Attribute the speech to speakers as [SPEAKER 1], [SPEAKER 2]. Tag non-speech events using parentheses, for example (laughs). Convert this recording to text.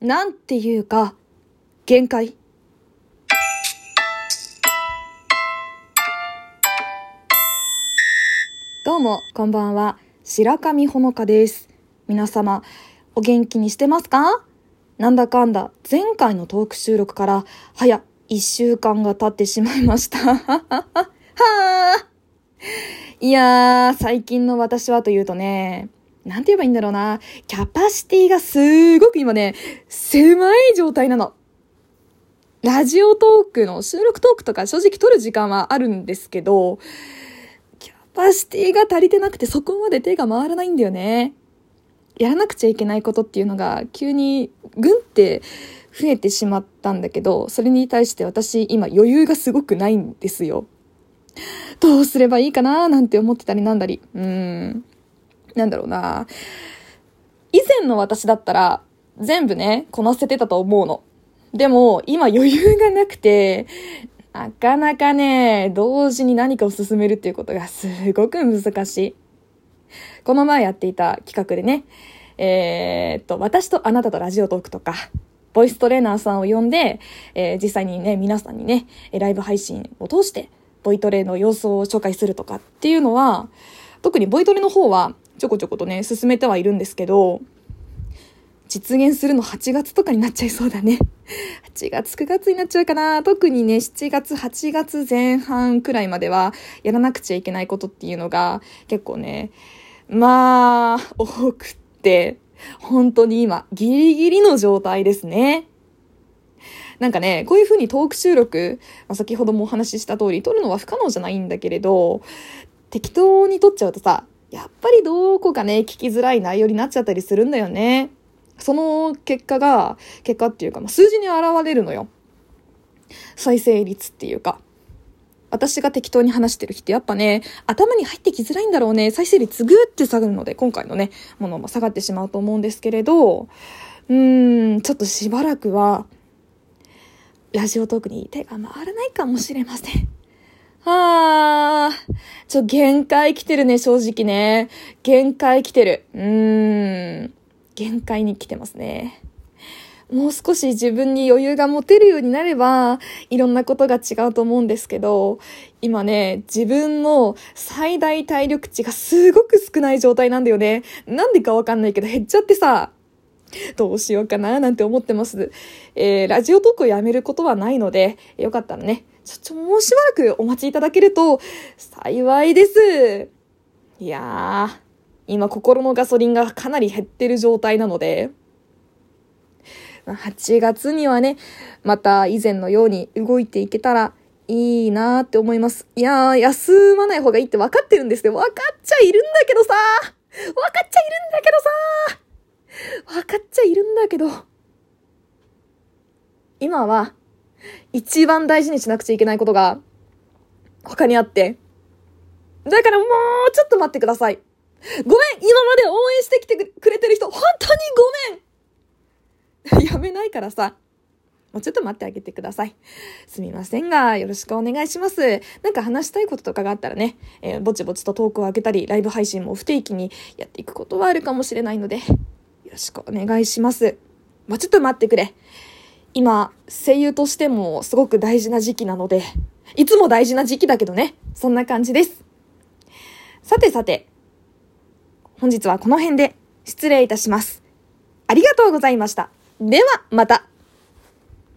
[SPEAKER 1] なんていうか、限界。どうも、こんばんは。白神ほのかです。皆様、お元気にしてますか？なんだかんだ、前回のトーク収録から、早、一週間が経ってしまいました。(laughs) はあ。いやー、最近の私はというとね、なんて言えばいいんだろうな。キャパシティがすごく今ね、狭い状態なの。ラジオトークの収録トークとか正直撮る時間はあるんですけど、キャパシティが足りてなくてそこまで手が回らないんだよね。やらなくちゃいけないことっていうのが急にぐんって増えてしまったんだけど、それに対して私今余裕がすごくないんですよ。どうすればいいかななんて思ってたりなんだり。うん。なんだろうな。以前の私だったら、全部ね、こなせてたと思うの。でも、今余裕がなくて、なかなかね、同時に何かを進めるっていうことがすごく難しい。この前やっていた企画でね、えー、っと、私とあなたとラジオトークとか、ボイストレーナーさんを呼んで、えー、実際にね、皆さんにね、ライブ配信を通して、ボイトレの様子を紹介するとかっていうのは、特にボイトレの方は、ちょこちょことね、進めてはいるんですけど、実現するの8月とかになっちゃいそうだね。(laughs) 8月、9月になっちゃうかな。特にね、7月、8月前半くらいまでは、やらなくちゃいけないことっていうのが、結構ね、まあ、多くって、本当に今、ギリギリの状態ですね。なんかね、こういう風にトーク収録、まあ、先ほどもお話しした通り、撮るのは不可能じゃないんだけれど、適当に撮っちゃうとさ、やっぱりどこかね、聞きづらい内容になっちゃったりするんだよね。その結果が、結果っていうか、まあ、数字に現れるのよ。再生率っていうか。私が適当に話してる日ってやっぱね、頭に入ってきづらいんだろうね。再生率ぐーって下がるので、今回のね、ものも下がってしまうと思うんですけれど、うーん、ちょっとしばらくは、ラジオトークに手が回らないかもしれません。はあ、ちょ、限界来てるね、正直ね。限界来てる。うーん。限界に来てますね。もう少し自分に余裕が持てるようになれば、いろんなことが違うと思うんですけど、今ね、自分の最大体力値がすごく少ない状態なんだよね。なんでかわかんないけど減っちゃってさ、どうしようかななんて思ってます。えー、ラジオトークをやめることはないので、よかったらね、ちょ、ちょ、もうしばらくお待ちいただけると幸いです。いやー、今心のガソリンがかなり減ってる状態なので、8月にはね、また以前のように動いていけたらいいなーって思います。いやー、休まない方がいいって分かってるんですけど、分かっちゃいるんだけどさ分かっちゃいるんだけどさ分かっちゃいるんだけど、今は一番大事にしなくちゃいけないことが他にあって、だからもうちょっと待ってください。ごめん今まで応援してきてくれてる人、本当にごめん (laughs) やめないからさ。もうちょっと待ってあげてください。すみませんが、よろしくお願いします。なんか話したいこととかがあったらね、えー、ぼちぼちとトークを開けたり、ライブ配信も不定期にやっていくことはあるかもしれないので、よろしくお願いします。もうちょっと待ってくれ。今、声優としてもすごく大事な時期なので、いつも大事な時期だけどね、そんな感じです。さてさて、本日はこの辺で失礼いたします。ありがとうございました。では、また。